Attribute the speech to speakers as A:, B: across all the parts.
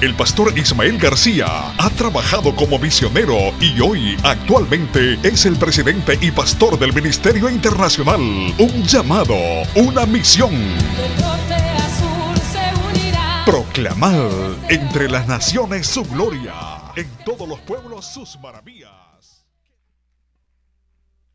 A: El pastor Ismael García ha trabajado como misionero y hoy actualmente es el presidente y pastor del Ministerio Internacional. Un llamado, una misión. Proclamar entre las naciones su gloria, en todos los pueblos sus maravillas.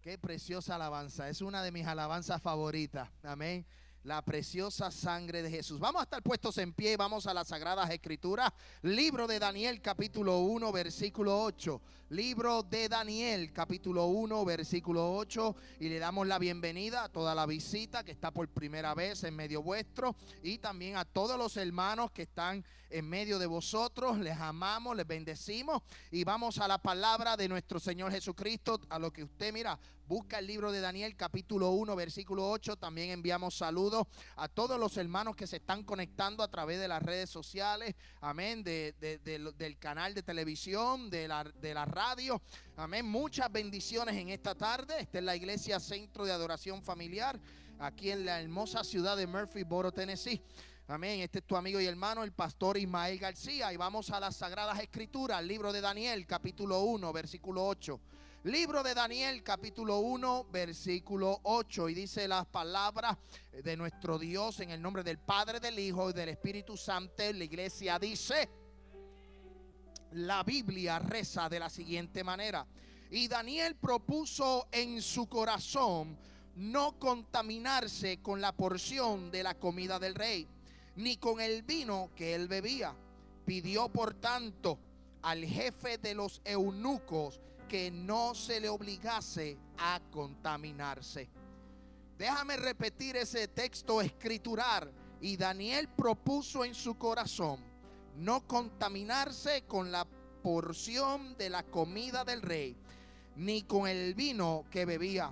B: Qué preciosa alabanza, es una de mis alabanzas favoritas. Amén la preciosa sangre de Jesús. Vamos a estar puestos en pie, vamos a las Sagradas Escrituras. Libro de Daniel capítulo 1, versículo 8. Libro de Daniel capítulo 1, versículo 8. Y le damos la bienvenida a toda la visita que está por primera vez en medio vuestro y también a todos los hermanos que están en medio de vosotros. Les amamos, les bendecimos y vamos a la palabra de nuestro Señor Jesucristo, a lo que usted mira, busca el libro de Daniel capítulo 1, versículo 8. También enviamos saludos a todos los hermanos que se están conectando a través de las redes sociales, amén, de, del canal de televisión, de la, de la radio. Amén, muchas bendiciones en esta tarde. Esta es la iglesia Centro de Adoración Familiar, aquí en la hermosa ciudad de Murphyboro, Tennessee. Amén. Este es tu amigo y hermano, el pastor Ismael García. Y vamos a las Sagradas Escrituras, libro de Daniel, capítulo 1, versículo 8. Libro de Daniel, capítulo 1, versículo 8. Y dice las palabras de nuestro Dios en el nombre del Padre, del Hijo y del Espíritu Santo. La iglesia dice, la Biblia reza de la siguiente manera. Y Daniel propuso en su corazón no contaminarse con la porción de la comida del rey ni con el vino que él bebía. Pidió por tanto al jefe de los eunucos que no se le obligase a contaminarse. Déjame repetir ese texto escritural. Y Daniel propuso en su corazón no contaminarse con la porción de la comida del rey, ni con el vino que bebía.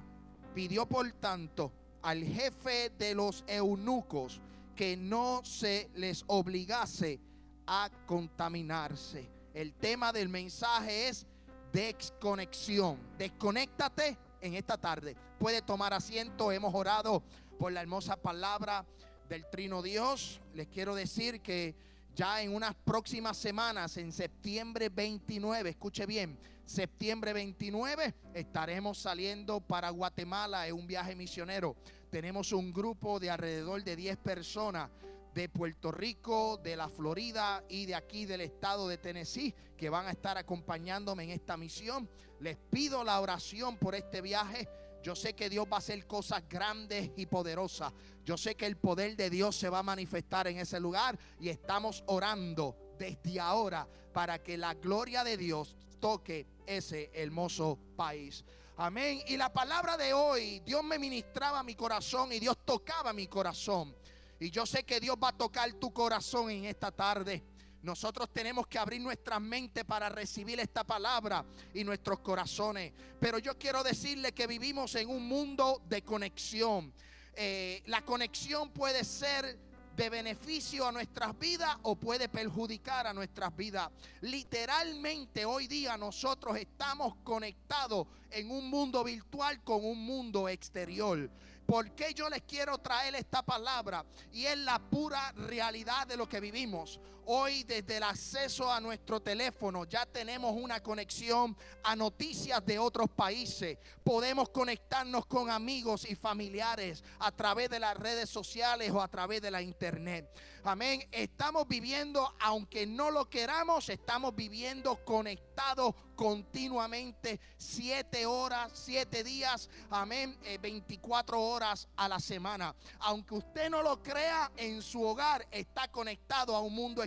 B: Pidió por tanto al jefe de los eunucos que no se les obligase a contaminarse. El tema del mensaje es desconexión. Desconéctate en esta tarde. Puede tomar asiento. Hemos orado por la hermosa palabra del Trino Dios. Les quiero decir que ya en unas próximas semanas, en septiembre 29, escuche bien, septiembre 29 estaremos saliendo para Guatemala en un viaje misionero tenemos un grupo de alrededor de 10 personas de Puerto Rico, de la Florida y de aquí del estado de Tennessee que van a estar acompañándome en esta misión. Les pido la oración por este viaje. Yo sé que Dios va a hacer cosas grandes y poderosas. Yo sé que el poder de Dios se va a manifestar en ese lugar y estamos orando desde ahora para que la gloria de Dios toque ese hermoso país. Amén. Y la palabra de hoy, Dios me ministraba mi corazón y Dios tocaba mi corazón. Y yo sé que Dios va a tocar tu corazón en esta tarde. Nosotros tenemos que abrir nuestra mente para recibir esta palabra y nuestros corazones. Pero yo quiero decirle que vivimos en un mundo de conexión. Eh, la conexión puede ser de beneficio a nuestras vidas o puede perjudicar a nuestras vidas. Literalmente hoy día nosotros estamos conectados en un mundo virtual con un mundo exterior. ¿Por qué yo les quiero traer esta palabra? Y es la pura realidad de lo que vivimos. Hoy desde el acceso a nuestro teléfono ya tenemos una conexión a noticias de otros países. Podemos conectarnos con amigos y familiares a través de las redes sociales o a través de la internet. Amén. Estamos viviendo, aunque no lo queramos, estamos viviendo conectados continuamente, siete horas, siete días, amén, 24 eh, horas a la semana. Aunque usted no lo crea, en su hogar está conectado a un mundo.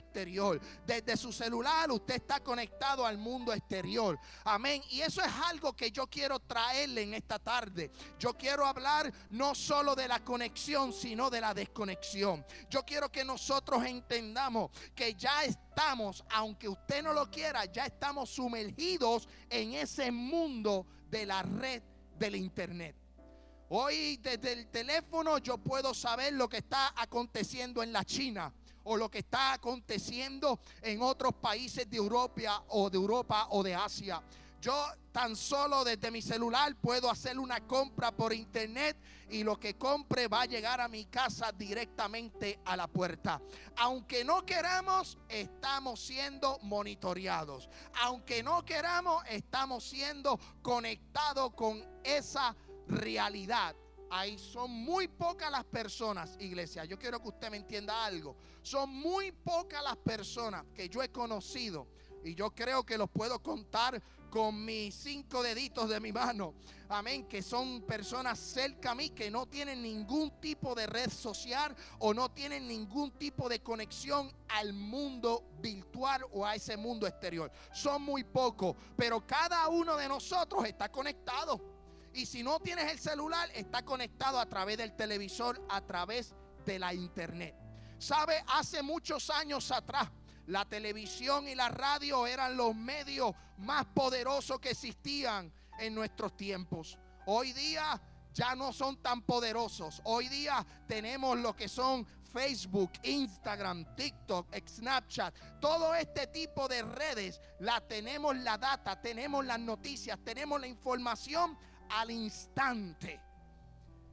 B: Desde su celular usted está conectado al mundo exterior. Amén. Y eso es algo que yo quiero traerle en esta tarde. Yo quiero hablar no solo de la conexión, sino de la desconexión. Yo quiero que nosotros entendamos que ya estamos, aunque usted no lo quiera, ya estamos sumergidos en ese mundo de la red del internet. Hoy desde el teléfono yo puedo saber lo que está aconteciendo en la China o lo que está aconteciendo en otros países de Europa o de Europa o de Asia. Yo tan solo desde mi celular puedo hacer una compra por internet y lo que compre va a llegar a mi casa directamente a la puerta. Aunque no queramos, estamos siendo monitoreados. Aunque no queramos, estamos siendo conectados con esa realidad. Ahí son muy pocas las personas, iglesia. Yo quiero que usted me entienda algo. Son muy pocas las personas que yo he conocido y yo creo que los puedo contar con mis cinco deditos de mi mano. Amén. Que son personas cerca a mí que no tienen ningún tipo de red social o no tienen ningún tipo de conexión al mundo virtual o a ese mundo exterior. Son muy pocos, pero cada uno de nosotros está conectado. Y si no tienes el celular, está conectado a través del televisor, a través de la internet. ¿Sabe? Hace muchos años atrás la televisión y la radio eran los medios más poderosos que existían en nuestros tiempos. Hoy día ya no son tan poderosos. Hoy día tenemos lo que son Facebook, Instagram, TikTok, Snapchat, todo este tipo de redes, la tenemos la data, tenemos las noticias, tenemos la información al instante.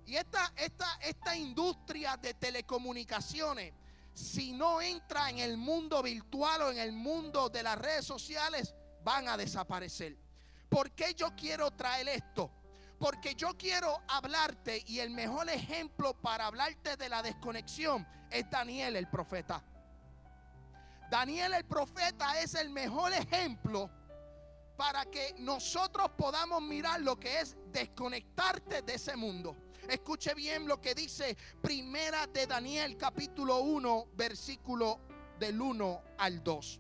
B: Y esta, esta, esta industria de telecomunicaciones si no entra en el mundo virtual o en el mundo de las redes sociales, van a desaparecer. ¿Por qué yo quiero traer esto? Porque yo quiero hablarte y el mejor ejemplo para hablarte de la desconexión es Daniel el profeta. Daniel el profeta es el mejor ejemplo para que nosotros podamos mirar lo que es desconectarte de ese mundo. Escuche bien lo que dice Primera de Daniel capítulo 1 versículo del 1 al 2.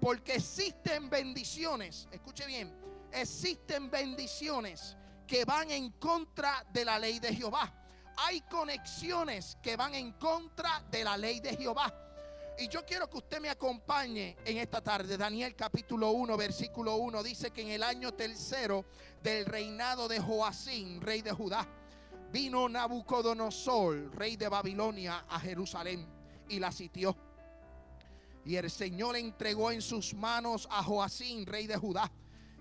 B: Porque existen bendiciones, escuche bien, existen bendiciones que van en contra de la ley de Jehová. Hay conexiones que van en contra de la ley de Jehová. Y yo quiero que usted me acompañe en esta tarde. Daniel capítulo 1, versículo 1 dice que en el año tercero del reinado de Joacín, rey de Judá, vino Nabucodonosor, rey de Babilonia, a Jerusalén y la sitió. Y el Señor entregó en sus manos a Joacín, rey de Judá,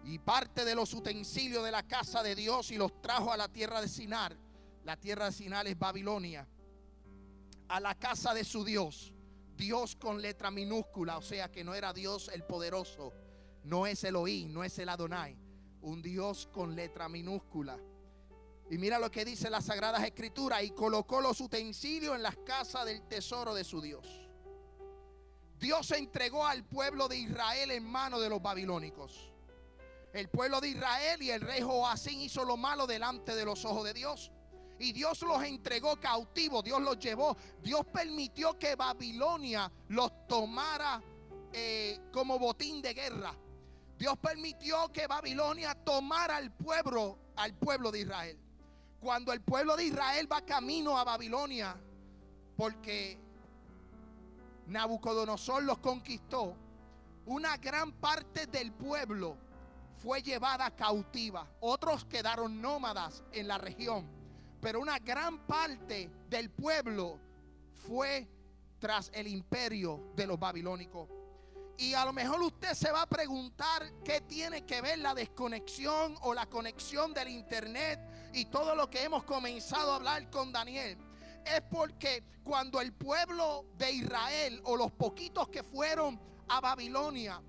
B: y parte de los utensilios de la casa de Dios y los trajo a la tierra de Sinar. La tierra de Sinar es Babilonia. A la casa de su Dios. Dios con letra minúscula, o sea que no era Dios el poderoso, no es Elohim, no es el Adonai, un Dios con letra minúscula. Y mira lo que dice las Sagradas Escrituras. Y colocó los utensilios en las casas del tesoro de su Dios. Dios entregó al pueblo de Israel en manos de los babilónicos. El pueblo de Israel y el rey Joacín hizo lo malo delante de los ojos de Dios. Y Dios los entregó cautivos, Dios los llevó. Dios permitió que Babilonia los tomara eh, como botín de guerra. Dios permitió que Babilonia tomara al pueblo, al pueblo de Israel cuando el pueblo de Israel va camino a Babilonia, porque Nabucodonosor los conquistó, una gran parte del pueblo fue llevada cautiva. Otros quedaron nómadas en la región, pero una gran parte del pueblo fue tras el imperio de los babilónicos. Y a lo mejor usted se va a preguntar qué tiene que ver la desconexión o la conexión del internet y todo lo que hemos comenzado a hablar con Daniel. Es porque cuando el pueblo de Israel o los poquitos que fueron a Babilonia,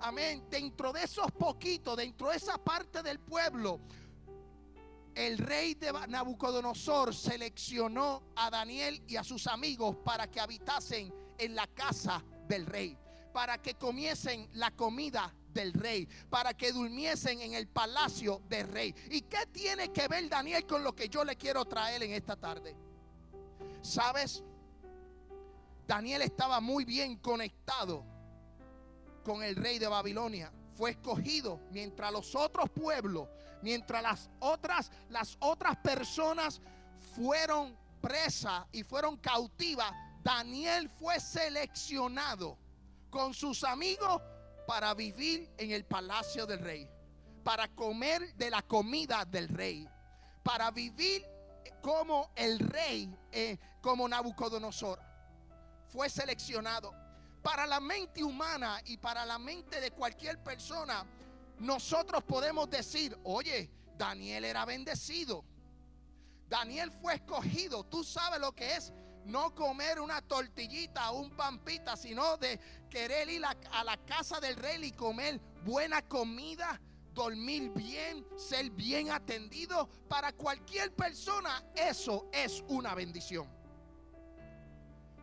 B: amén, dentro de esos poquitos, dentro de esa parte del pueblo, el rey de Nabucodonosor seleccionó a Daniel y a sus amigos para que habitasen en la casa del rey para que comiesen la comida del rey, para que durmiesen en el palacio del rey. ¿Y qué tiene que ver Daniel con lo que yo le quiero traer en esta tarde? ¿Sabes? Daniel estaba muy bien conectado con el rey de Babilonia. Fue escogido mientras los otros pueblos, mientras las otras, las otras personas fueron presas y fueron cautivas, Daniel fue seleccionado con sus amigos para vivir en el palacio del rey, para comer de la comida del rey, para vivir como el rey, eh, como Nabucodonosor. Fue seleccionado. Para la mente humana y para la mente de cualquier persona, nosotros podemos decir, oye, Daniel era bendecido. Daniel fue escogido. Tú sabes lo que es no comer una tortillita o un pampita, sino de querer ir a, la casa del rey y comer buena comida, dormir bien, ser bien atendido. Para cualquier persona eso es una bendición.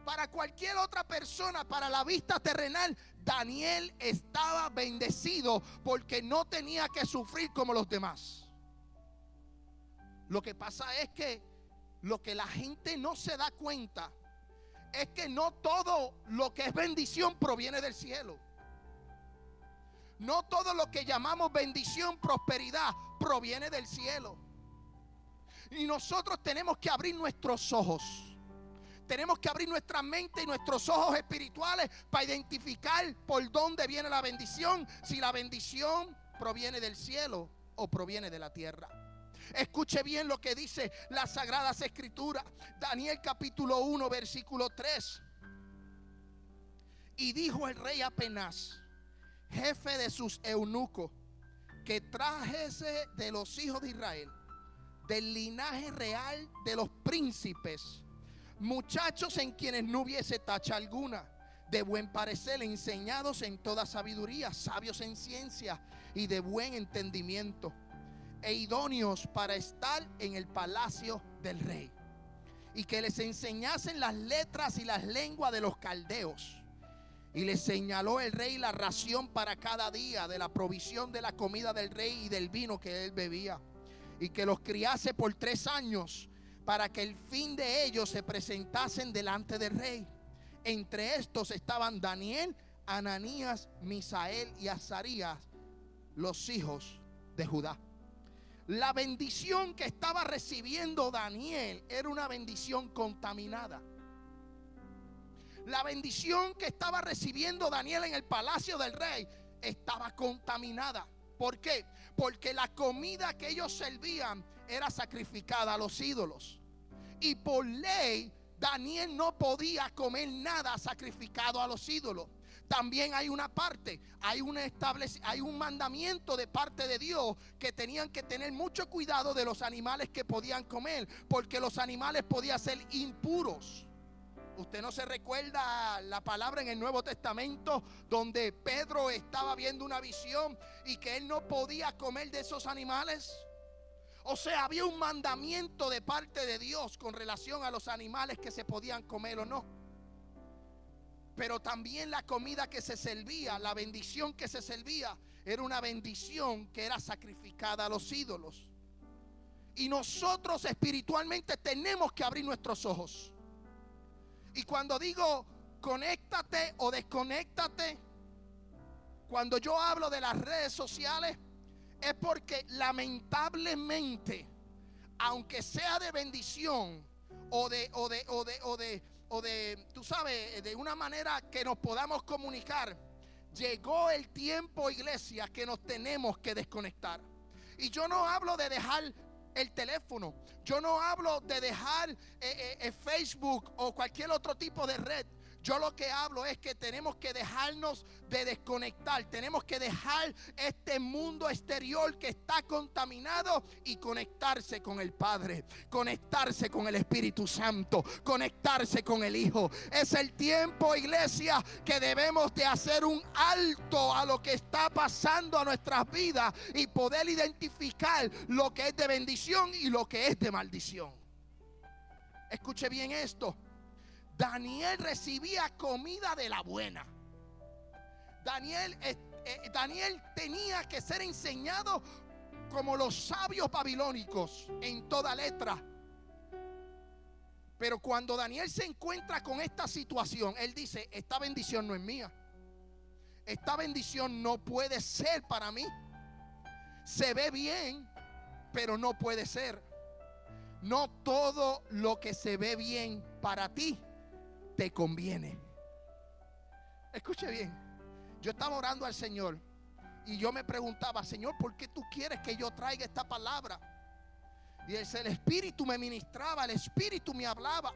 B: Para cualquier otra persona, para la vista terrenal, Daniel estaba bendecido porque no tenía que sufrir como los demás. Lo que pasa es que lo que la gente no se da cuenta es que no todo lo que es bendición proviene del cielo. No todo lo que llamamos bendición, prosperidad, proviene del cielo. Y nosotros tenemos que abrir nuestros ojos. Tenemos que abrir nuestra mente y nuestros ojos espirituales para identificar por dónde viene la bendición. Si la bendición proviene del cielo o proviene de la tierra. Escuche bien lo que dice las Sagradas Escrituras. Daniel capítulo 1, versículo 3. Y dijo el rey apenas, jefe de sus eunucos, que trajese de los hijos de Israel, del linaje real de los príncipes, muchachos en quienes no hubiese tacha alguna, de buen parecer, enseñados en toda sabiduría, sabios en ciencia y de buen entendimiento e idóneos para estar en el palacio del rey. Y que les enseñasen las letras y las lenguas de los caldeos. Y les señaló el rey la ración para cada día de la provisión de la comida del rey y del vino que él bebía. Y que los criase por tres años para que el fin de ellos se presentasen delante del rey. Entre estos estaban Daniel, Ananías, Misael y Azarías, los hijos de Judá. La bendición que estaba recibiendo Daniel era una bendición contaminada. La bendición que estaba recibiendo Daniel en el palacio del rey estaba contaminada. ¿Por qué? Porque la comida que ellos servían era sacrificada a los ídolos. Y por ley, Daniel no podía comer nada sacrificado a los ídolos también hay una parte, hay un, hay un mandamiento de parte de Dios que tenían que tener mucho cuidado de los animales que podían comer, porque los animales podían ser impuros. Usted no se recuerda la palabra en el Nuevo Testamento donde Pedro estaba viendo una visión y que él no podía comer de esos animales. O sea, había un mandamiento de parte de Dios con relación a los animales que se podían comer o no pero también la comida que se servía, la bendición que se servía, era una bendición que era sacrificada a los ídolos. Y nosotros espiritualmente tenemos que abrir nuestros ojos. Y cuando digo conéctate o desconéctate, cuando yo hablo de las redes sociales, es porque lamentablemente, aunque sea de bendición o de, o de, o de, o de, o de, tú sabes, de una manera que nos podamos comunicar, llegó el tiempo, iglesia, que nos tenemos que desconectar. Y yo no hablo de dejar el teléfono, yo no hablo de dejar eh, eh, eh, Facebook o cualquier otro tipo de red. Yo lo que hablo es que tenemos que dejarnos de desconectar. Tenemos que dejar este mundo exterior que está contaminado y conectarse con el Padre. Conectarse con el Espíritu Santo. Conectarse con el Hijo. Es el tiempo, iglesia, que debemos de hacer un alto a lo que está pasando a nuestras vidas y poder identificar lo que es de bendición y lo que es de maldición. Escuche bien esto. Daniel recibía comida de la buena. Daniel, eh, eh, Daniel tenía que ser enseñado como los sabios babilónicos en toda letra. Pero cuando Daniel se encuentra con esta situación, él dice, esta bendición no es mía. Esta bendición no puede ser para mí. Se ve bien, pero no puede ser. No todo lo que se ve bien para ti te conviene. Escuche bien. Yo estaba orando al Señor y yo me preguntaba, Señor, ¿por qué tú quieres que yo traiga esta palabra? Y el Espíritu me ministraba, el Espíritu me hablaba.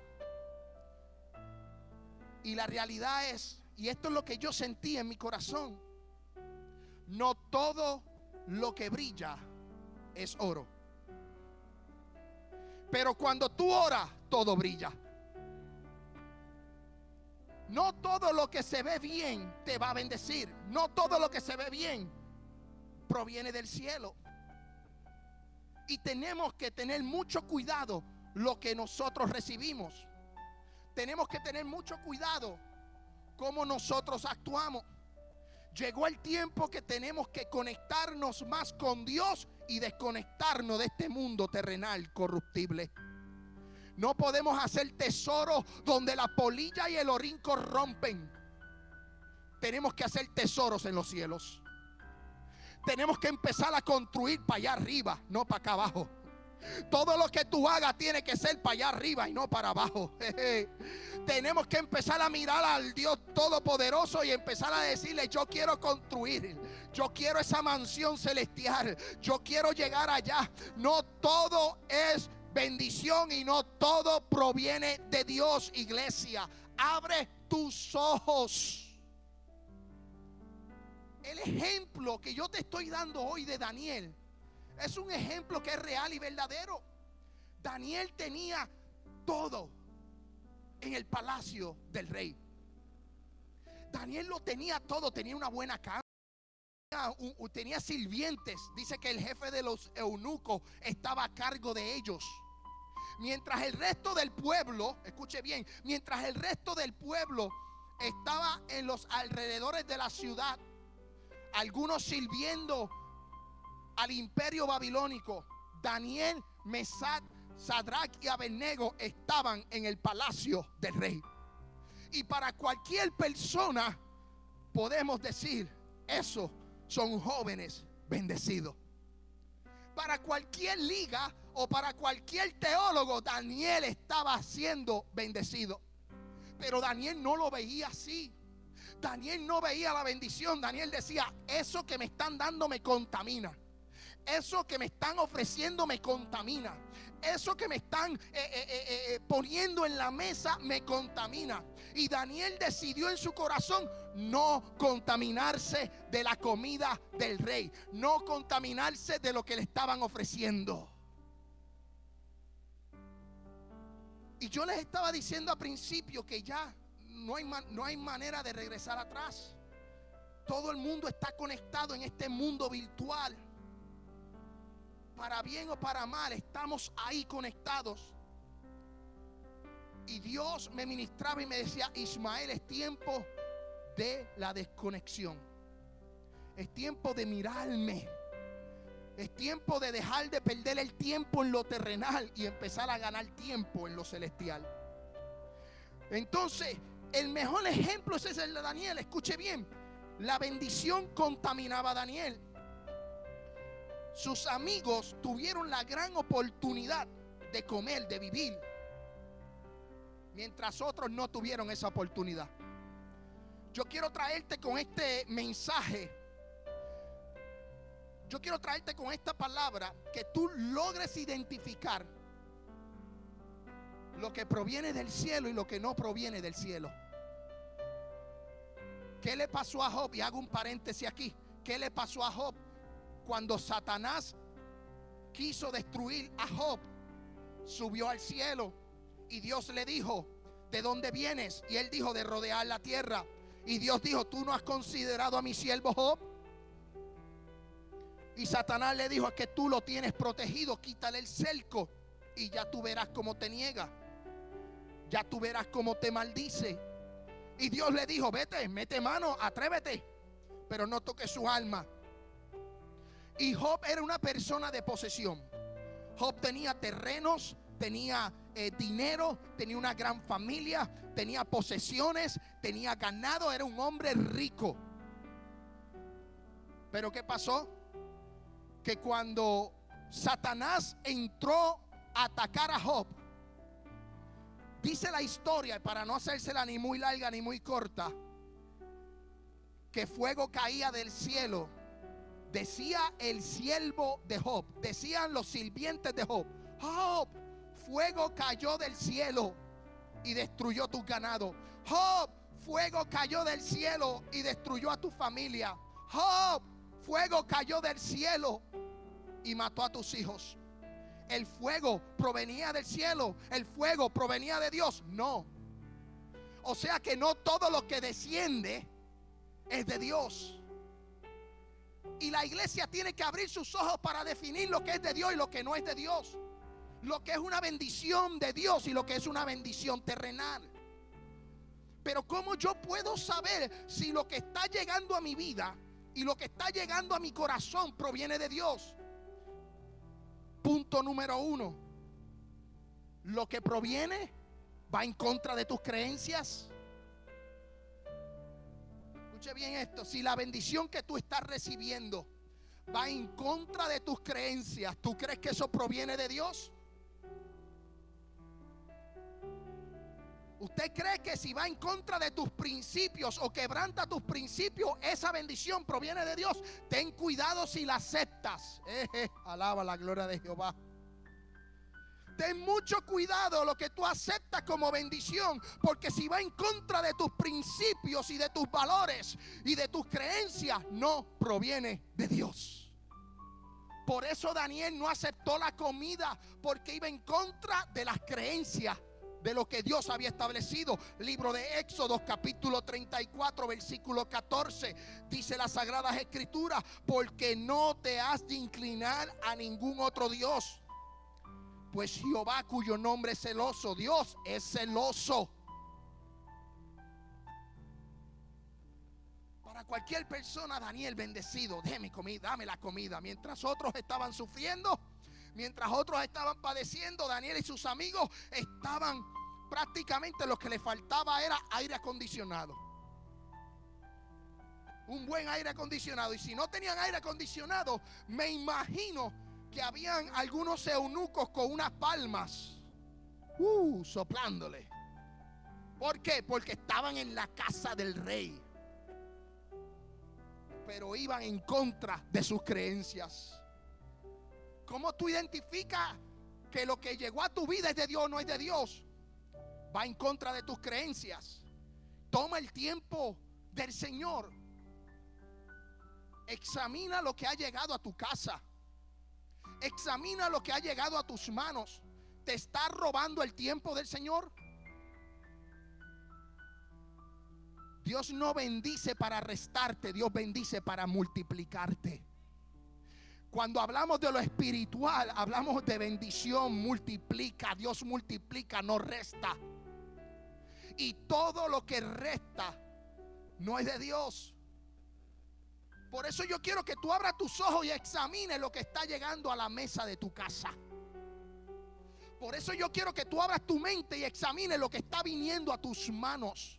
B: Y la realidad es, y esto es lo que yo sentí en mi corazón, no todo lo que brilla es oro. Pero cuando tú oras, todo brilla. No todo lo que se ve bien te va a bendecir. No todo lo que se ve bien proviene del cielo. Y tenemos que tener mucho cuidado lo que nosotros recibimos. Tenemos que tener mucho cuidado cómo nosotros actuamos. Llegó el tiempo que tenemos que conectarnos más con Dios y desconectarnos de este mundo terrenal corruptible. No podemos hacer tesoros donde la polilla y el orín corrompen. Tenemos que hacer tesoros en los cielos. Tenemos que empezar a construir para allá arriba, no para acá abajo. Todo lo que tú hagas tiene que ser para allá arriba y no para abajo. Tenemos que empezar a mirar al Dios Todopoderoso y empezar a decirle, yo quiero construir, yo quiero esa mansión celestial, yo quiero llegar allá. No todo es bendición y no todo proviene de Dios, iglesia. Abre tus ojos. El ejemplo que yo te estoy dando hoy de Daniel es un ejemplo que es real y verdadero. Daniel tenía todo en el palacio del rey. Daniel lo tenía todo, tenía una buena cama. Tenía sirvientes. Dice que el jefe de los eunucos estaba a cargo de ellos. Mientras el resto del pueblo, escuche bien, mientras el resto del pueblo estaba en los alrededores de la ciudad, algunos sirviendo al imperio babilónico, Daniel, Mesac, Sadrach y Abednego estaban en el palacio del rey. Y para cualquier persona podemos decir, esos son jóvenes bendecidos. Para cualquier liga o para cualquier teólogo, Daniel estaba siendo bendecido. Pero Daniel no lo veía así. Daniel no veía la bendición. Daniel decía, eso que me están dando me contamina. Eso que me están ofreciendo me contamina. Eso que me están eh, eh, eh, poniendo en la mesa me contamina. Y Daniel decidió en su corazón no contaminarse de la comida del rey. No contaminarse de lo que le estaban ofreciendo. Y yo les estaba diciendo al principio que ya no hay, no hay manera de regresar atrás. Todo el mundo está conectado en este mundo virtual. Para bien o para mal, estamos ahí conectados. Y Dios me ministraba y me decía, Ismael, es tiempo de la desconexión. Es tiempo de mirarme. Es tiempo de dejar de perder el tiempo en lo terrenal y empezar a ganar tiempo en lo celestial. Entonces, el mejor ejemplo es el de Daniel. Escuche bien. La bendición contaminaba a Daniel. Sus amigos tuvieron la gran oportunidad de comer, de vivir, mientras otros no tuvieron esa oportunidad. Yo quiero traerte con este mensaje yo quiero traerte con esta palabra que tú logres identificar lo que proviene del cielo y lo que no proviene del cielo. ¿Qué le pasó a Job? Y hago un paréntesis aquí. ¿Qué le pasó a Job cuando Satanás quiso destruir a Job? Subió al cielo y Dios le dijo, ¿de dónde vienes? Y él dijo, de rodear la tierra. Y Dios dijo, ¿tú no has considerado a mi siervo Job? Y Satanás le dijo, es que tú lo tienes protegido, quítale el cerco y ya tú verás cómo te niega. Ya tú verás cómo te maldice. Y Dios le dijo, vete, mete mano, atrévete, pero no toques su alma. Y Job era una persona de posesión. Job tenía terrenos, tenía eh, dinero, tenía una gran familia, tenía posesiones, tenía ganado, era un hombre rico. Pero ¿qué pasó? Que cuando Satanás entró a atacar a Job, dice la historia, para no hacérsela ni muy larga ni muy corta, que fuego caía del cielo. Decía el siervo de Job, decían los sirvientes de Job, Job, fuego cayó del cielo y destruyó tu ganado. Job, fuego cayó del cielo y destruyó a tu familia. Job, fuego cayó del cielo y mató a tus hijos. El fuego provenía del cielo, el fuego provenía de Dios. No. O sea que no todo lo que desciende es de Dios. Y la iglesia tiene que abrir sus ojos para definir lo que es de Dios y lo que no es de Dios lo que es una bendición de Dios y lo que es una bendición terrenal. Pero ¿cómo yo puedo saber si lo que está llegando a mi vida y lo que está llegando a mi corazón proviene de Dios? Punto número uno. Lo que proviene va en contra de tus creencias. Escuche bien esto. Si la bendición que tú estás recibiendo va en contra de tus creencias, ¿tú crees que eso proviene de Dios? ¿Usted cree que si va en contra de tus principios o quebranta tus principios, esa bendición proviene de Dios? Ten cuidado si la aceptas. alaba la gloria de Jehová. Ten mucho cuidado lo que tú aceptas como bendición, porque si va en contra de tus principios y de tus valores y de tus creencias, no proviene de Dios. Por eso Daniel no aceptó la comida, porque iba en contra de las creencias de lo que Dios había establecido. Libro de Éxodo capítulo 34 versículo 14 dice las sagradas escrituras, porque no te has de inclinar a ningún otro Dios. Pues Jehová cuyo nombre es celoso, Dios es celoso. Para cualquier persona, Daniel bendecido, déme comida, dame la comida. Mientras otros estaban sufriendo, mientras otros estaban padeciendo, Daniel y sus amigos estaban prácticamente lo que le faltaba era aire acondicionado. Un buen aire acondicionado. Y si no tenían aire acondicionado, me imagino que habían algunos eunucos con unas palmas, uh, soplándole. ¿Por qué? Porque estaban en la casa del rey. Pero iban en contra de sus creencias. ¿Cómo tú identificas que lo que llegó a tu vida es de Dios o no es de Dios? va en contra de tus creencias. Toma el tiempo del Señor. Examina lo que ha llegado a tu casa. Examina lo que ha llegado a tus manos. ¿Te está robando el tiempo del Señor? Dios no bendice para restarte, Dios bendice para multiplicarte. Cuando hablamos de lo espiritual, hablamos de bendición, multiplica, Dios multiplica, no resta y todo lo que resta no es de Dios. Por eso yo quiero que tú abras tus ojos y examines lo que está llegando a la mesa de tu casa. Por eso yo quiero que tú abras tu mente y examines lo que está viniendo a tus manos.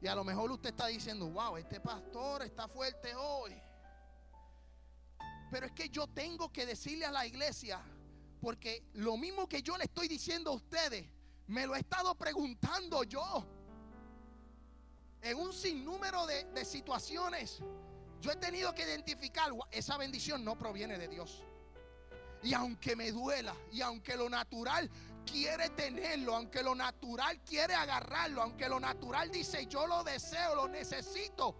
B: Y a lo mejor usted está diciendo, wow, este pastor está fuerte hoy. Pero es que yo tengo que decirle a la iglesia, porque lo mismo que yo le estoy diciendo a ustedes, me lo he estado preguntando yo. En un sinnúmero de, de situaciones, yo he tenido que identificar, esa bendición no proviene de Dios. Y aunque me duela, y aunque lo natural quiere tenerlo, aunque lo natural quiere agarrarlo, aunque lo natural dice yo lo deseo, lo necesito,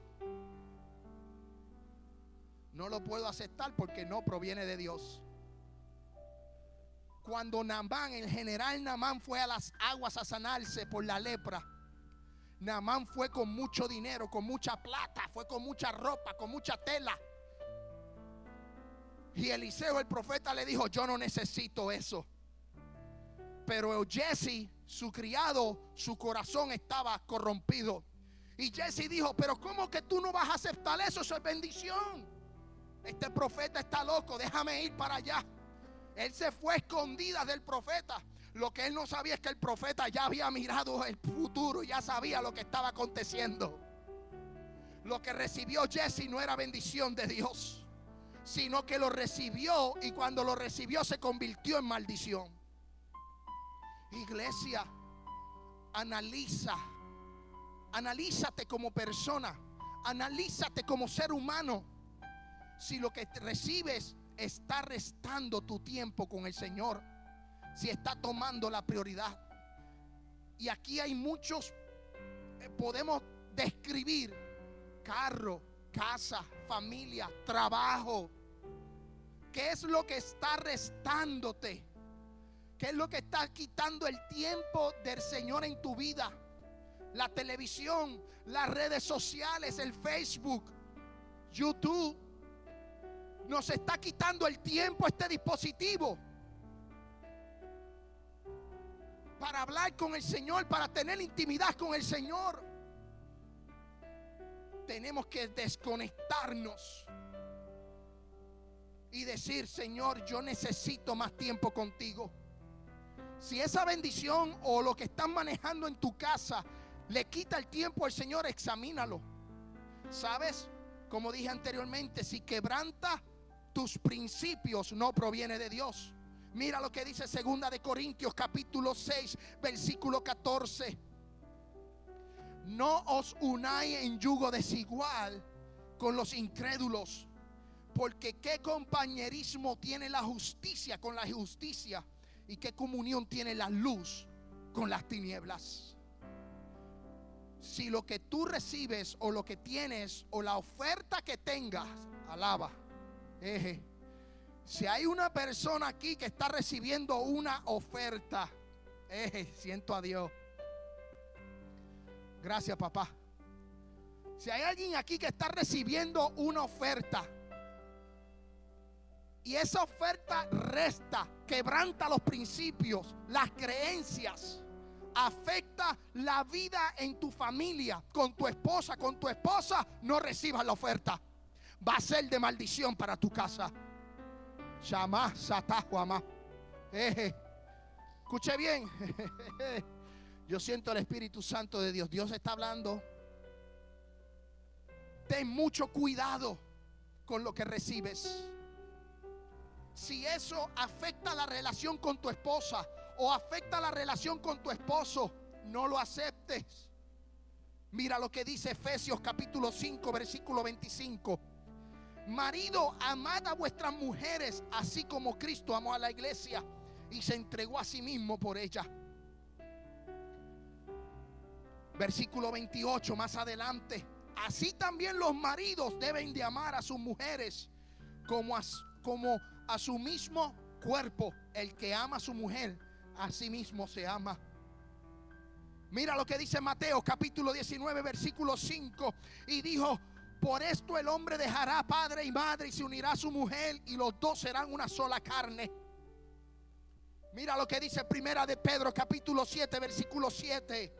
B: no lo puedo aceptar porque no proviene de Dios cuando Namán, el general Namán fue a las aguas a sanarse por la lepra. Namán fue con mucho dinero, con mucha plata, fue con mucha ropa, con mucha tela. Y Eliseo, el profeta, le dijo, yo no necesito eso. Pero Jesse, su criado, su corazón estaba corrompido. Y Jesse dijo, pero ¿cómo que tú no vas a aceptar eso? Eso es bendición. Este profeta está loco, déjame ir para allá. Él se fue escondida del profeta. Lo que él no sabía es que el profeta ya había mirado el futuro, ya sabía lo que estaba aconteciendo. Lo que recibió Jesse no era bendición de Dios, sino que lo recibió y cuando lo recibió se convirtió en maldición. Iglesia, analiza, analízate como persona, analízate como ser humano. Si lo que recibes está restando tu tiempo con el Señor si está tomando la prioridad. Y aquí hay muchos, eh, podemos describir carro, casa, familia, trabajo. ¿Qué es lo que está restándote? ¿Qué es lo que está quitando el tiempo del Señor en tu vida? La televisión, las redes sociales, el Facebook, YouTube. Nos está quitando el tiempo este dispositivo. para hablar con el Señor, para tener intimidad con el Señor. Tenemos que desconectarnos y decir, Señor, yo necesito más tiempo contigo. Si esa bendición o lo que están manejando en tu casa le quita el tiempo al Señor, examínalo. ¿Sabes? Como dije anteriormente, si quebranta tus principios, no proviene de Dios. Mira lo que dice segunda de Corintios capítulo 6, versículo 14. No os unáis en yugo desigual con los incrédulos, porque qué compañerismo tiene la justicia con la injusticia y qué comunión tiene la luz con las tinieblas. Si lo que tú recibes o lo que tienes o la oferta que tengas, alaba, si hay una persona aquí que está recibiendo una oferta, siento a Dios. Gracias, papá. Si hay alguien aquí que está recibiendo una oferta y esa oferta resta, quebranta los principios, las creencias, afecta la vida en tu familia, con tu esposa, con tu esposa, no recibas la oferta. Va a ser de maldición para tu casa. Shama Satahuama. Escuche bien. Yo siento el Espíritu Santo de Dios. Dios está hablando. Ten mucho cuidado con lo que recibes. Si eso afecta la relación con tu esposa o afecta la relación con tu esposo, no lo aceptes. Mira lo que dice Efesios capítulo 5, versículo 25. Marido, amad a vuestras mujeres, así como Cristo amó a la iglesia y se entregó a sí mismo por ella. Versículo 28 más adelante. Así también los maridos deben de amar a sus mujeres como a, su mismo cuerpo. El que ama a su mujer, a sí mismo se ama. Mira lo que dice Mateo capítulo 19 versículo 5. Y dijo, por esto el hombre dejará padre y madre y se unirá a su mujer y los dos serán una sola carne. Mira lo que dice Primera de Pedro capítulo 7 versículo 7.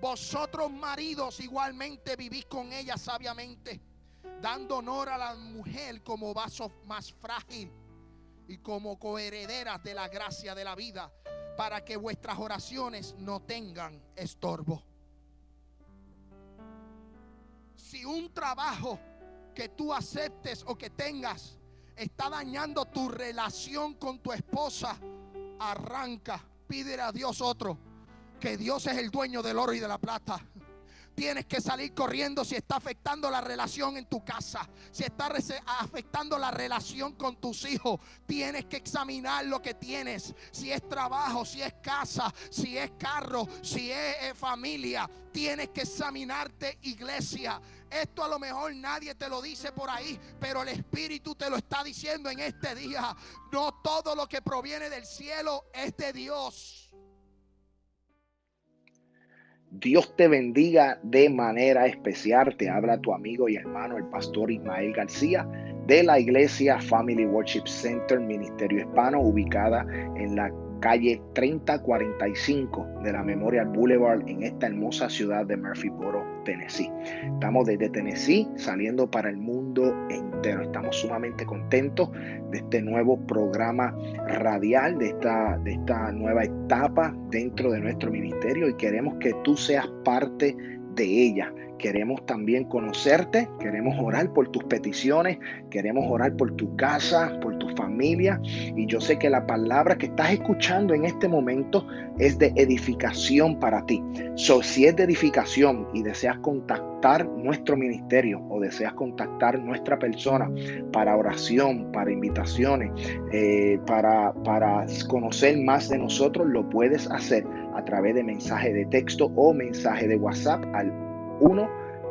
B: Vosotros maridos igualmente vivís con ella sabiamente, dando honor a la mujer como vaso más frágil y como coherederas de la gracia de la vida, para que vuestras oraciones no tengan estorbo si un trabajo que tú aceptes o que tengas está dañando tu relación con tu esposa, arranca, pídele a Dios otro, que Dios es el dueño del oro y de la plata. Tienes que salir corriendo si está afectando la relación en tu casa, si está afectando la relación con tus hijos. Tienes que examinar lo que tienes, si es trabajo, si es casa, si es carro, si es eh, familia. Tienes que examinarte, iglesia. Esto a lo mejor nadie te lo dice por ahí, pero el Espíritu te lo está diciendo en este día. No todo lo que proviene del cielo es de Dios.
C: Dios te bendiga de manera especial. Te habla tu amigo y hermano, el pastor Ismael García, de la iglesia Family Worship Center, Ministerio Hispano, ubicada en la calle 3045 de la Memorial Boulevard en esta hermosa ciudad de Murphyboro, Tennessee. Estamos desde Tennessee saliendo para el mundo entero. Estamos sumamente contentos de este nuevo programa radial, de esta, de esta nueva etapa dentro de nuestro ministerio y queremos que tú seas parte de ella. Queremos también conocerte, queremos orar por tus peticiones, queremos orar por tu casa, por tu familia. Y yo sé que la palabra que estás escuchando en este momento es de edificación para ti. So, si es de edificación y deseas contactar nuestro ministerio o deseas contactar nuestra persona para oración, para invitaciones, eh, para, para conocer más de nosotros, lo puedes hacer a través de mensaje de texto o mensaje de WhatsApp al 1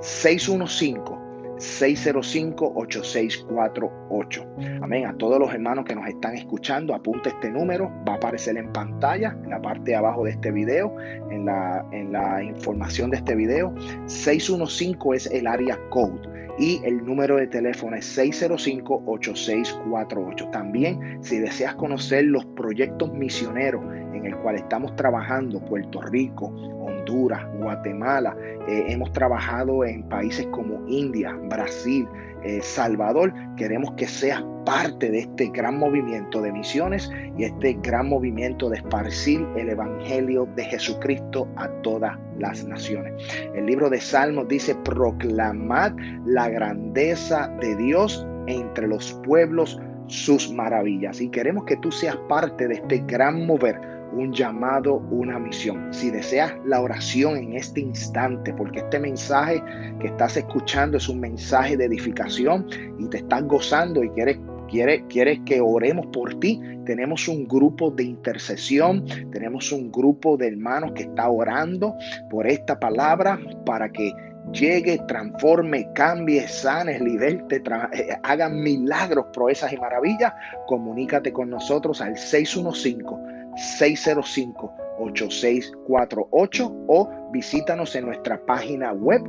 C: 615 605-8648. Amén. A todos los hermanos que nos están escuchando, apunte este número. Va a aparecer en pantalla, en la parte de abajo de este video, en la, en la información de este video. 615 es el área code y el número de teléfono es 605-8648. También, si deseas conocer los proyectos misioneros en el cual estamos trabajando, Puerto Rico, Honduras, Guatemala, eh, hemos trabajado en países como India, Brasil, eh, Salvador. Queremos que seas parte de este gran movimiento de misiones y este gran movimiento de esparcir el Evangelio de Jesucristo a todas las naciones. El libro de Salmos dice, proclamad la grandeza de Dios entre los pueblos sus maravillas. Y queremos que tú seas parte de este gran mover un llamado, una misión. Si deseas la oración en este instante, porque este mensaje que estás escuchando es un mensaje de edificación y te estás gozando y quieres Quieres, quieres, que oremos por ti, tenemos un grupo de intercesión, tenemos un grupo de hermanos que está orando por esta palabra para que llegue, transforme, cambie, sane, liberte, eh, haga milagros, proezas y maravillas. Comunícate con nosotros al 615 605-8648 o visítanos en nuestra página web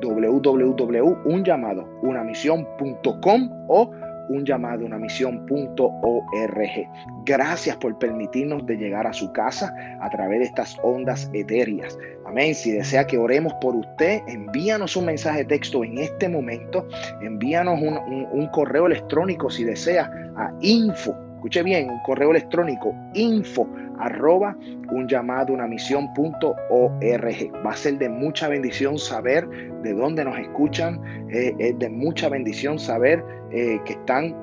C: www.unllamadounamisión.com o unllamadounamisión.org. Gracias por permitirnos de llegar a su casa a través de estas ondas etéreas. Amén. Si desea que oremos por usted, envíanos un mensaje de texto en este momento. Envíanos un, un correo electrónico si desea a info escuche bien, un correo electrónico info arroba un llamado una misión punto org. Va a ser de mucha bendición saber de dónde nos escuchan, eh, es de mucha bendición saber eh, que están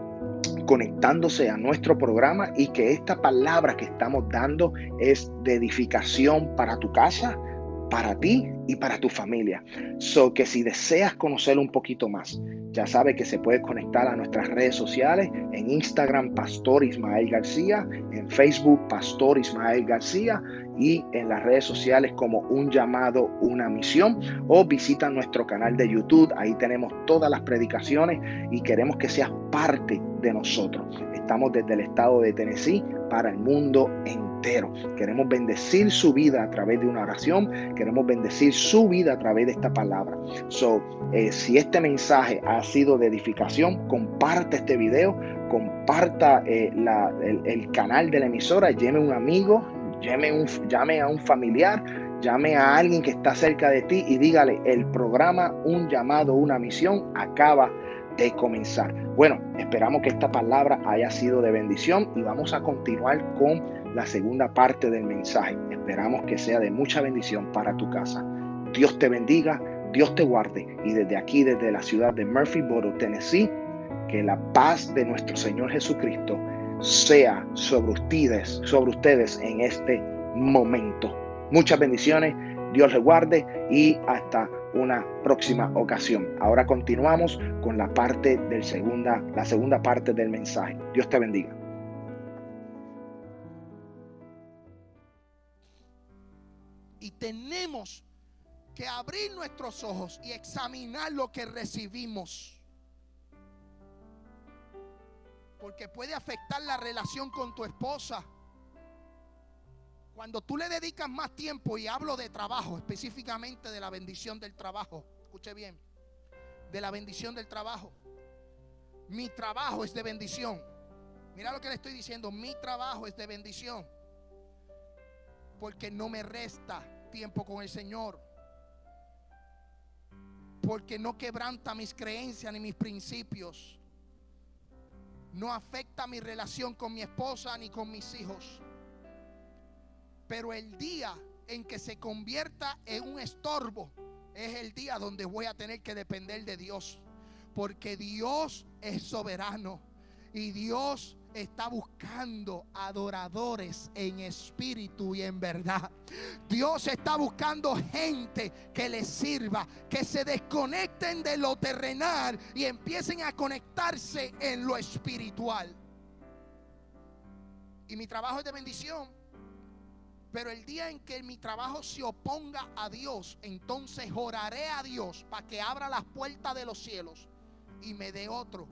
C: conectándose a nuestro programa y que esta palabra que estamos dando es de edificación para tu casa, para ti y para tu familia. So que si deseas conocer un poquito más, ya sabes que se puede conectar a nuestras redes sociales, en Instagram Pastor Ismael García, en Facebook Pastor Ismael García y en las redes sociales como un llamado, una misión o visita nuestro canal de YouTube, ahí tenemos todas las predicaciones y queremos que seas parte de nosotros. Estamos desde el estado de Tennessee para el mundo entero. Queremos bendecir su vida a través de una oración, queremos bendecir su vida a través de esta palabra. So, eh, si este mensaje ha sido de edificación, comparte este video, comparta eh, el, canal de la emisora, llame a un amigo, llame, un, llame a un familiar, llame a alguien que está cerca de ti y dígale, el programa Un llamado, una misión acaba de comenzar. Bueno, esperamos que esta palabra haya sido de bendición y vamos a continuar con la segunda parte del mensaje. Esperamos que sea de mucha bendición para tu casa. Dios te bendiga, Dios te guarde y desde aquí, desde la ciudad de Murphyboro, Tennessee, que la paz de nuestro Señor Jesucristo sea sobre ustedes, sobre ustedes en este momento. Muchas bendiciones, Dios les guarde y hasta una próxima ocasión. Ahora continuamos con la parte del segunda, la segunda parte del mensaje. Dios te bendiga.
B: Y tenemos que abrir nuestros ojos y examinar lo que recibimos. Porque puede afectar la relación con tu esposa cuando tú le dedicas más tiempo, y hablo de trabajo, específicamente de la bendición del trabajo, escuche bien, de la bendición del trabajo. Mi trabajo es de bendición. Mira lo que le estoy diciendo, mi trabajo es de bendición. porque no me resta tiempo con el Señor. Porque no quebranta mis creencias ni mis principios. No afecta mi relación con mi esposa ni con mis hijos. Pero el día en que se convierta en un estorbo es el día donde voy a tener que depender de Dios. Porque Dios es soberano y Dios está buscando adoradores en espíritu y en verdad. Dios está buscando gente que le sirva, que se desconecten de lo terrenal y empiecen a conectarse en lo espiritual. Y mi trabajo es de bendición. Pero el día en que mi trabajo se oponga a Dios, entonces oraré a Dios para que abra las puertas de los cielos y me dé otro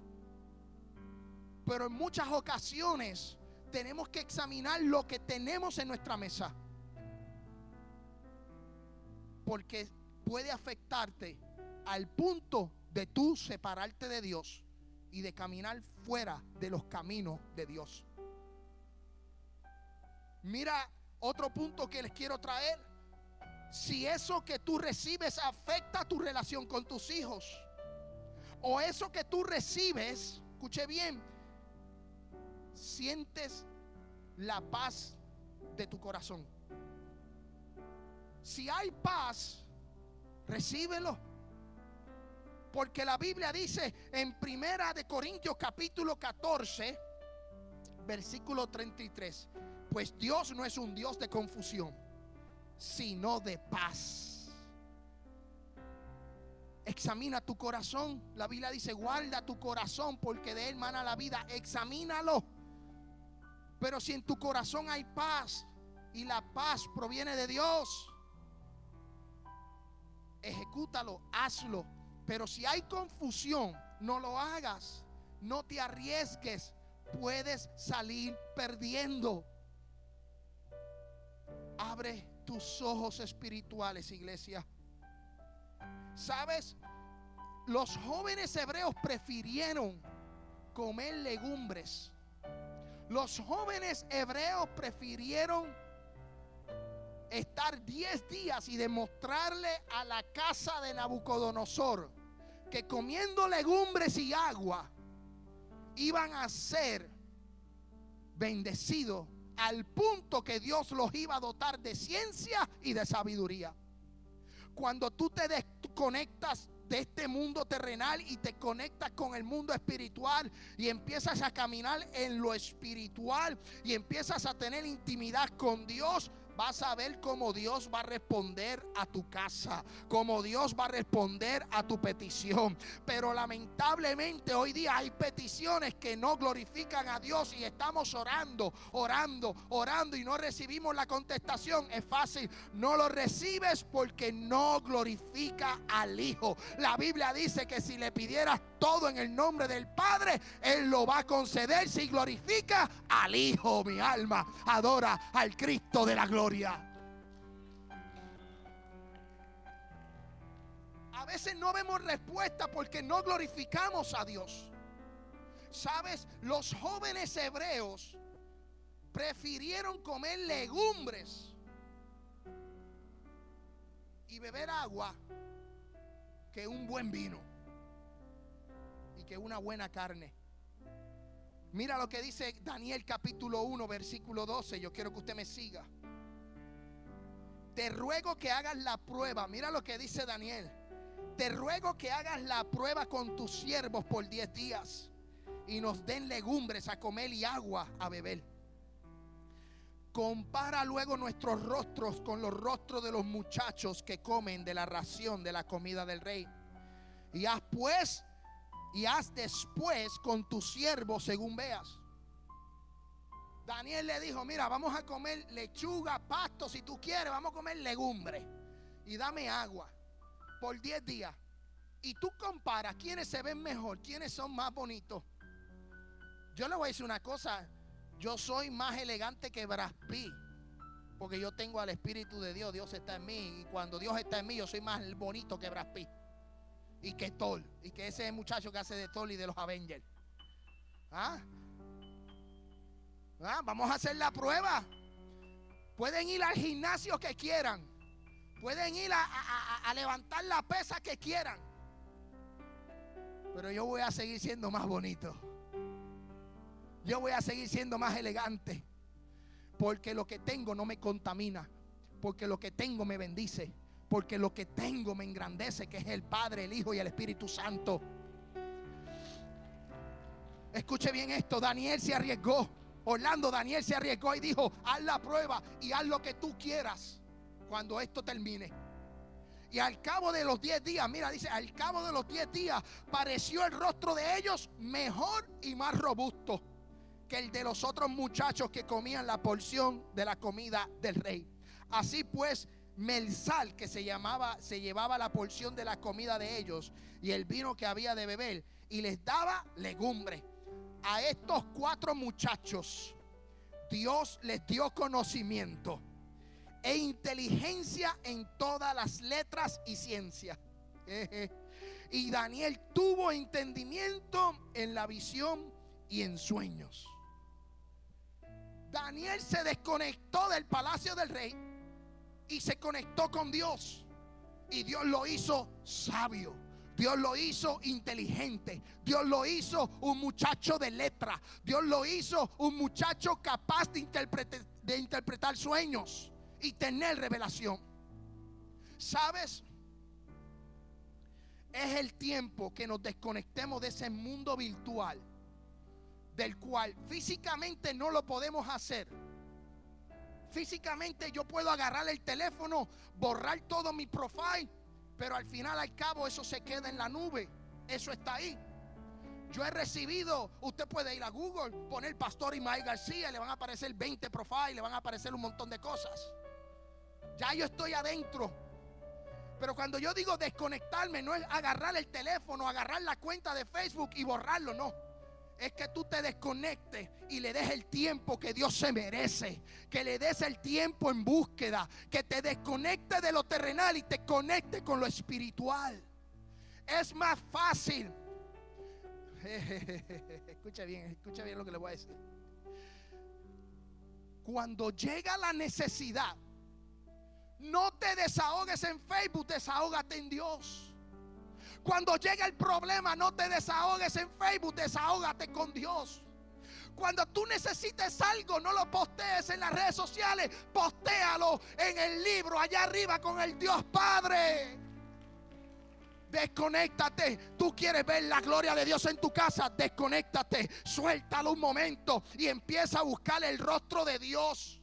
B: pero en muchas ocasiones tenemos que examinar lo que tenemos en nuestra mesa. Porque puede afectarte al punto de tú separarte de Dios y de caminar fuera de los caminos de Dios. Mira otro punto que les quiero traer. Si eso que tú recibes afecta tu relación con tus hijos, o eso que tú recibes, escuche bien, sientes la paz de tu corazón. Si hay paz, recíbelo. Porque la Biblia dice en Primera de Corintios capítulo 14, versículo 33, pues Dios no es un Dios de confusión, sino de paz. Examina tu corazón. La Biblia dice, guarda tu corazón porque de él mana la vida. Examínalo. Pero si en tu corazón hay paz y la paz proviene de Dios, ejecútalo, hazlo. Pero si hay confusión, no lo hagas. No te arriesgues. Puedes salir perdiendo. Abre tus ojos espirituales, iglesia. ¿Sabes? Los jóvenes hebreos prefirieron comer legumbres los jóvenes hebreos prefirieron estar 10 días y demostrarle a la casa de Nabucodonosor que comiendo legumbres y agua iban a ser bendecidos al punto que Dios los iba a dotar de ciencia y de sabiduría. Cuando tú te desconectas de este mundo terrenal y te conectas con el mundo espiritual y empiezas a caminar en lo espiritual y empiezas a tener intimidad con Dios, vas a ver cómo Dios va a responder a tu casa, cómo Dios va a responder a tu petición. Pero lamentablemente hoy día hay peticiones que no glorifican a Dios y estamos orando, orando, orando y no recibimos la contestación. Es fácil, no lo recibes porque no glorifica al Hijo. La Biblia dice que si le pidieras todo en el nombre del Padre, Él lo va a conceder si glorifica al Hijo. Mi alma adora al Cristo de la gloria. A veces no vemos respuesta porque no glorificamos a Dios. Sabes, los jóvenes hebreos prefirieron comer legumbres y beber agua que un buen vino y que una buena carne. Mira lo que dice Daniel capítulo 1, versículo 12. Yo quiero que usted me siga te ruego que hagas la prueba. Mira lo que dice Daniel. Te ruego que hagas la prueba con tus siervos por 10 días y nos den legumbres a comer y agua a beber. Compara luego nuestros rostros con los rostros de los muchachos que comen de la ración de la comida del rey. Y haz pues y haz después con tus siervos según veas. Daniel le dijo, mira, vamos a comer lechuga, pasto, si tú quieres, vamos a comer legumbre. Y dame agua por 10 días. Y tú comparas quiénes se ven mejor, quiénes son más bonitos. Yo le voy a decir una cosa, yo soy más elegante que Braspi. Porque yo tengo al Espíritu de Dios, Dios está en mí. Y cuando Dios está en mí, yo soy más bonito que Braspi. Y que Tol. Y que ese muchacho que hace de Tol y de los Avengers. ¿Ah? Ah, vamos a hacer la prueba. Pueden ir al gimnasio que quieran. Pueden ir a, levantar la pesa que quieran. Pero yo voy a seguir siendo más bonito. Yo voy a seguir siendo más elegante. Porque lo que tengo no me contamina. Porque lo que tengo me bendice. Porque lo que tengo me engrandece, que es el Padre, el Hijo y el Espíritu Santo. Escuche bien esto, Daniel se arriesgó. Orlando Daniel se arriesgó y dijo, haz la prueba y haz lo que tú quieras cuando esto termine. Y al cabo de los 10 días, mira, dice, al cabo de los 10 días pareció el rostro de ellos mejor y más robusto que el de los otros muchachos que comían la porción de la comida del rey. Así pues, Melzal, que se llamaba, se llevaba la porción de la comida de ellos y el vino que había de beber, y les daba legumbre. A estos cuatro muchachos, Dios les dio conocimiento e inteligencia en todas las letras y ciencia. Y Daniel tuvo entendimiento en la visión y en sueños. Daniel se desconectó del palacio del rey y se conectó con Dios. Y Dios lo hizo sabio. Dios lo hizo inteligente. Dios lo hizo un muchacho de letra. Dios lo hizo un muchacho capaz de, de interpretar sueños y tener revelación. ¿Sabes? Es el tiempo que nos desconectemos de ese mundo virtual del cual físicamente no lo podemos hacer Físicamente yo puedo agarrar el teléfono, borrar todo mi profile, pero al final al cabo eso se queda en la nube. Eso está ahí. Yo he recibido, usted puede ir a Google, poner Pastor Imael García, le van a aparecer 20 profiles, le van a aparecer un montón de cosas. Ya yo estoy adentro. Pero cuando yo digo desconectarme, no es agarrar el teléfono, agarrar la cuenta de Facebook y borrarlo, no es que tú te desconectes y le des el tiempo que Dios se merece. Que le des el tiempo en búsqueda. Que te desconecte de lo terrenal y te conecte con lo espiritual. Es más fácil. escucha bien, escucha bien lo que le voy a decir. Cuando llega la necesidad, no te desahogues en Facebook, desahógate en Dios. Cuando llega el problema, no te desahogues en Facebook, desahógate con Dios. Cuando tú necesites algo, no lo postees en las redes sociales, postéalo en el libro allá arriba con el Dios Padre. Desconéctate. Tú quieres ver la gloria de Dios en tu casa. Desconéctate. Suéltalo un momento y empieza a buscar el rostro de Dios.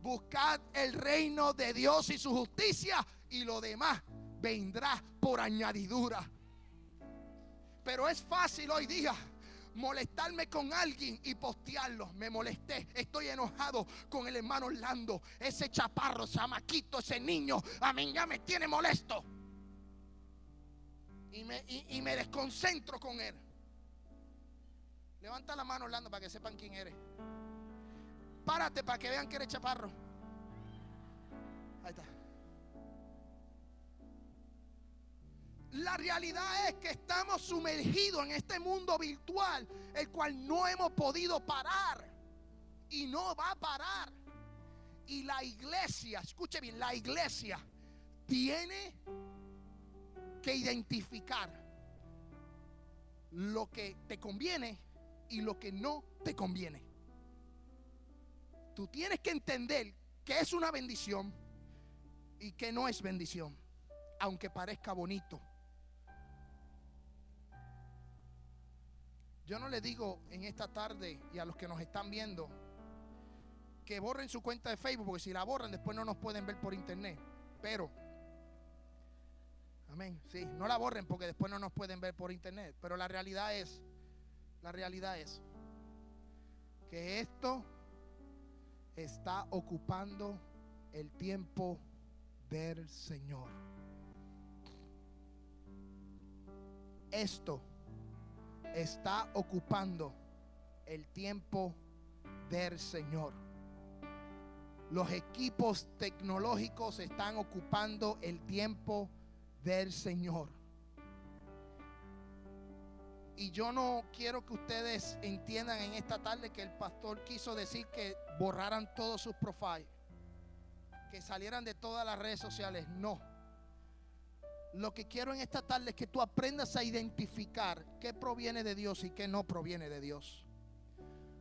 B: Buscad el reino de Dios y su justicia y lo demás vendrá por añadidura. Pero es fácil hoy día molestarme con alguien y postearlo. Me molesté, estoy enojado con el hermano Orlando. Ese chaparro, ese amaquito, ese niño, a mí ya me tiene molesto. Y me, y me desconcentro con él. Levanta la mano, Orlando, para que sepan quién eres. Párate para que vean que eres chaparro. Ahí está. La realidad es que estamos sumergidos en este mundo virtual, el cual no hemos podido parar y no va a parar. Y la iglesia, escuche bien, la iglesia tiene que identificar lo que te conviene y lo que no te conviene. Tú tienes que entender que es una bendición y que no es bendición, aunque parezca bonito Yo no le digo en esta tarde y a los que nos están viendo que borren su cuenta de Facebook, porque si la borran después no nos pueden ver por internet. Pero, amén, sí, no la borren porque después no nos pueden ver por internet. Pero la realidad es, la realidad es que esto está ocupando el tiempo del Señor. Esto está ocupando el tiempo del Señor. Los equipos tecnológicos están ocupando el tiempo del Señor. Y yo no quiero que ustedes entiendan en esta tarde que el pastor quiso decir que borraran todos sus profiles. que salieran de todas las redes sociales. No. Lo que quiero en esta tarde es que tú aprendas a identificar qué proviene de Dios y qué no proviene de Dios.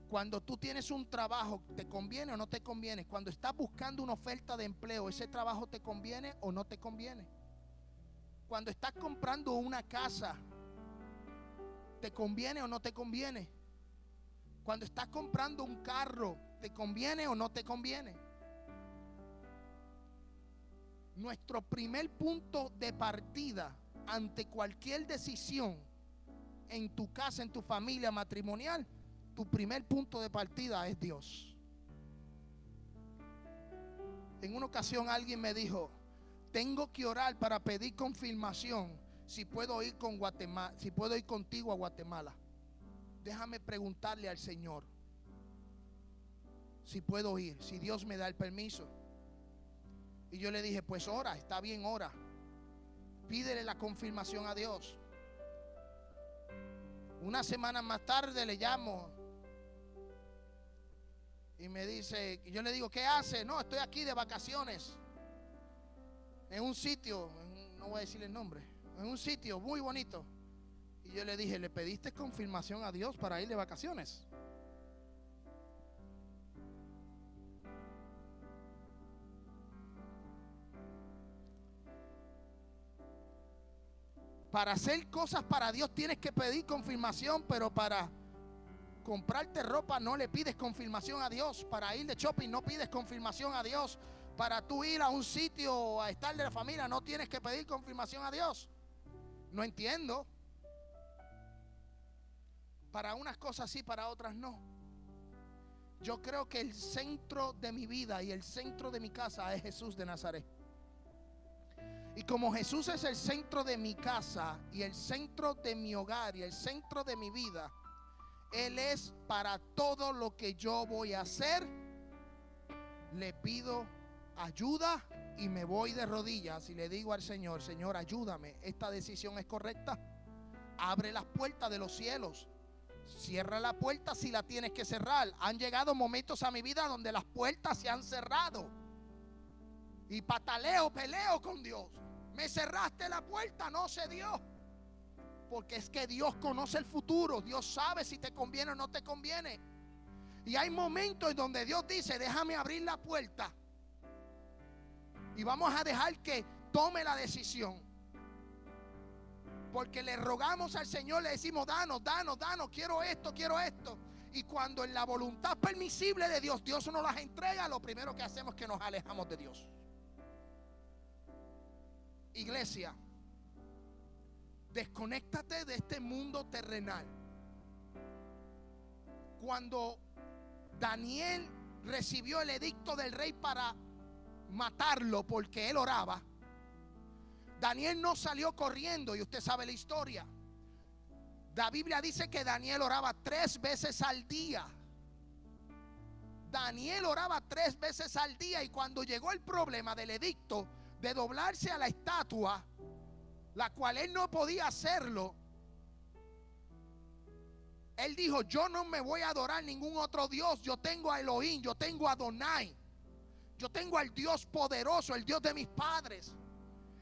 B: Cuando tú tienes un trabajo, ¿te conviene o no te conviene? Cuando estás buscando una oferta de empleo, ¿ese trabajo te conviene o no te conviene? Cuando estás comprando una casa, ¿te conviene o no te conviene? Cuando estás comprando un carro, ¿te conviene o no te conviene? Nuestro primer punto de partida ante cualquier decisión en tu casa, en tu familia matrimonial, tu primer punto de partida es Dios. En una ocasión alguien me dijo, tengo que orar para pedir confirmación si puedo ir con Guatemala, si puedo ir contigo a Guatemala. Déjame preguntarle al Señor si puedo ir, si Dios me da el permiso. Y yo le dije, pues ora, está bien, ora. Pídele la confirmación a Dios. Una semana más tarde le llamo y me dice, yo le digo, ¿qué hace? No, estoy aquí de vacaciones. En un sitio, no voy a decirle el nombre, en un sitio muy bonito. Y yo le dije, ¿le pediste confirmación a Dios para ir de vacaciones? Para hacer cosas para Dios tienes que pedir confirmación, pero para comprarte ropa no le pides confirmación a Dios. Para ir de shopping no pides confirmación a Dios. Para tú ir a un sitio a estar de la familia no tienes que pedir confirmación a Dios. No entiendo. Para unas cosas sí, para otras no. Yo creo que el centro de mi vida y el centro de mi casa es Jesús de Nazaret. Y como Jesús es el centro de mi casa y el centro de mi hogar y el centro de mi vida, él es para todo lo que yo voy a hacer. Le pido ayuda y me voy de rodillas y le digo al Señor, Señor, ayúdame. Esta decisión es correcta. Abre las puertas de los cielos. Cierra la puerta si la tienes que cerrar. Han llegado momentos a mi vida donde las puertas se han cerrado. Y pataleo, peleo con Dios. Me cerraste la puerta, no se dio. Porque es que Dios conoce el futuro. Dios sabe si te conviene o no te conviene. Y hay momentos en donde Dios dice, déjame abrir la puerta. Y vamos a dejar que tome la decisión. Porque le rogamos al Señor, le decimos, danos, danos, danos, quiero esto, quiero esto. Y cuando en la voluntad permisible de Dios, Dios nos las entrega, lo primero que hacemos es que nos alejamos de Dios. Iglesia, desconéctate de este mundo terrenal. Cuando Daniel recibió el edicto del rey para matarlo porque él oraba, Daniel no salió corriendo y usted sabe la historia. La Biblia dice que Daniel oraba tres veces al día. Daniel oraba tres veces al día y cuando llegó el problema del edicto de doblarse a la estatua, la cual él no podía hacerlo, él dijo, yo no me voy a adorar ningún otro Dios, yo tengo a Elohim, yo tengo a Donai, yo tengo al Dios poderoso, el Dios de mis padres.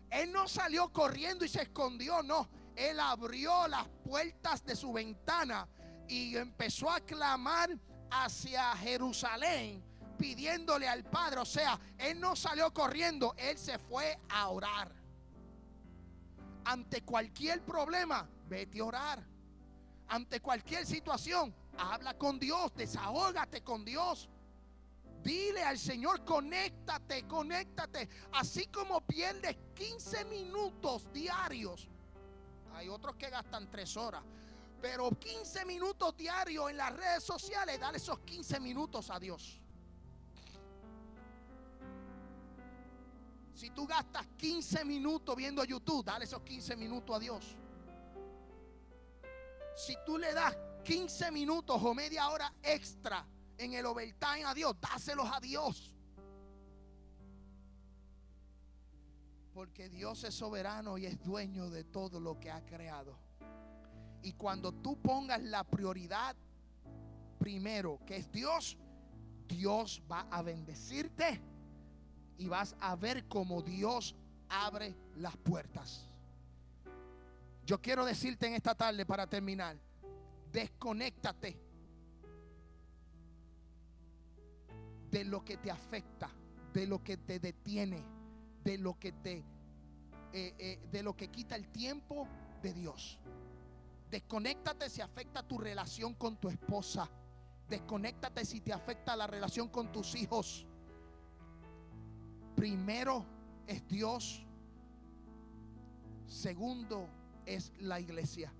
B: Él no salió corriendo y se escondió, no, él abrió las puertas de su ventana y empezó a clamar hacia Jerusalén pidiéndole al Padre. O sea, él no salió corriendo, él se fue a orar ante cualquier problema, vete a orar. Ante cualquier situación, habla con Dios, desahógate con Dios. Dile al Señor, conéctate, conéctate. Así como pierdes 15 minutos diarios. Hay otros que gastan 3 horas. Pero 15 minutos diarios en las redes sociales, dale esos 15 minutos a Dios. Si tú gastas 15 minutos viendo YouTube, dale esos 15 minutos a Dios. Si tú le das 15 minutos o media hora extra en el overtime a Dios, dáselos a Dios. Porque Dios es soberano y es dueño de todo lo que ha creado. Y cuando tú pongas la prioridad primero, que es Dios, Dios va a bendecirte y vas a ver cómo Dios abre las puertas. Yo quiero decirte en esta tarde para terminar, desconéctate de lo que te afecta, de lo que te detiene, de lo que te, eh, eh, de lo que quita el tiempo de Dios. Desconéctate si afecta tu relación con tu esposa. Desconéctate si te afecta la relación con tus hijos. Primero es Dios. Segundo es la iglesia.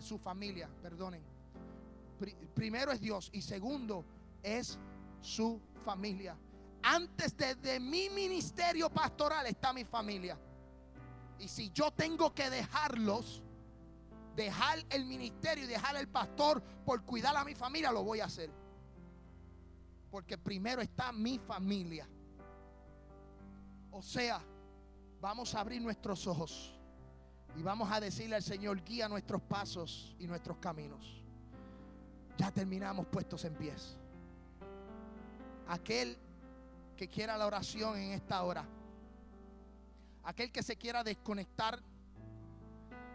B: su familia, perdonen. primero es Dios y segundo es su familia. Antes de mi ministerio pastoral está mi familia. Y si yo tengo que dejarlos, dejar el ministerio y dejar el pastor por cuidar a mi familia, lo voy a hacer. Porque primero está mi familia. O sea, vamos a abrir nuestros ojos y vamos a decirle al Señor, guía nuestros pasos y nuestros caminos. Ya terminamos puestos en pies. Aquel que quiera la oración en esta hora, aquel que se quiera desconectar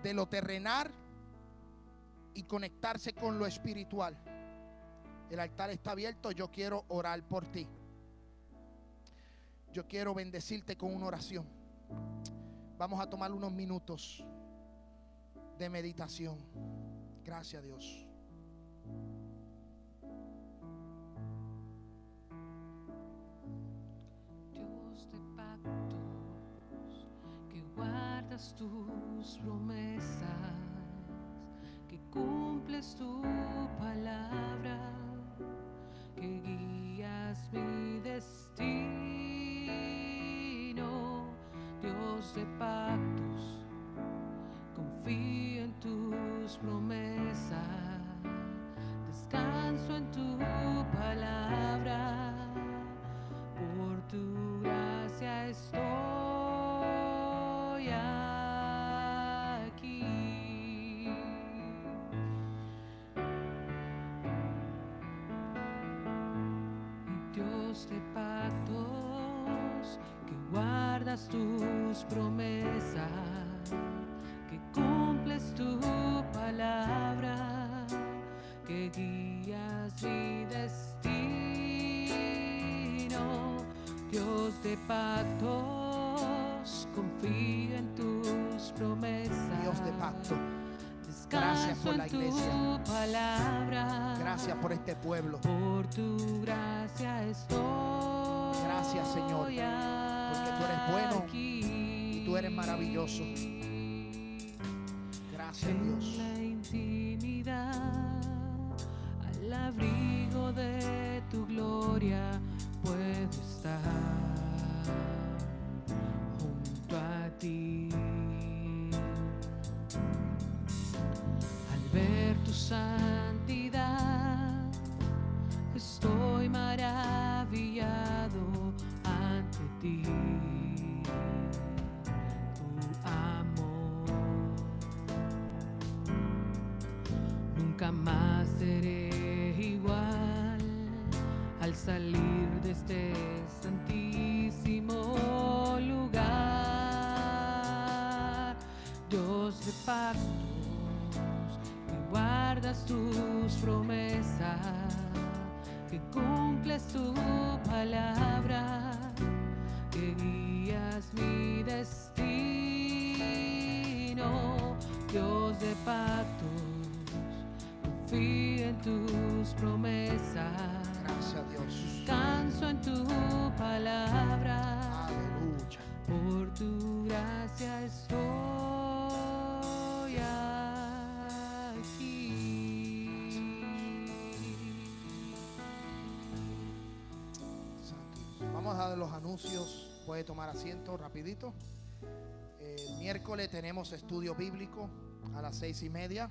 B: de lo terrenal y conectarse con lo espiritual. El altar está abierto, yo quiero orar por ti. Yo quiero bendecirte con una oración. Vamos a tomar unos minutos de meditación. Gracias a Dios.
D: Dios de pactos, que guardas tus promesas que cumples tu palabra, que guías mi destino, Dios de pactos, confío en tus promesas, descanso en tu palabra, por tu gracia estoy. de pactos, que guardas tus promesas, que cumples tu palabra, que guías mi destino. Dios de pactos, confío en tus promesas.
B: Dios de pacto. Gracias por la iglesia. Gracias por este pueblo.
D: Por tu gracia estoy.
B: Gracias, Señor. Tú eres bueno y tú eres maravilloso. Gracias, Dios.
D: Confío en tus promesas.
B: Gracias Dios.
D: Descanso en tu palabra.
B: Aleluya.
D: Por tu gracia estoy.
B: de los anuncios. Puede tomar asiento rapidito. El miércoles tenemos estudio bíblico a las seis y media.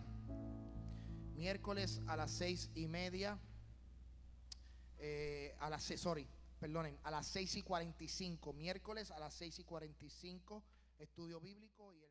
B: Miércoles a las seis y media. Eh, a las sorry, perdonen, a las seis y cuarenta y cinco. Miércoles a las seis y cuarenta y cinco. Estudio bíblico y el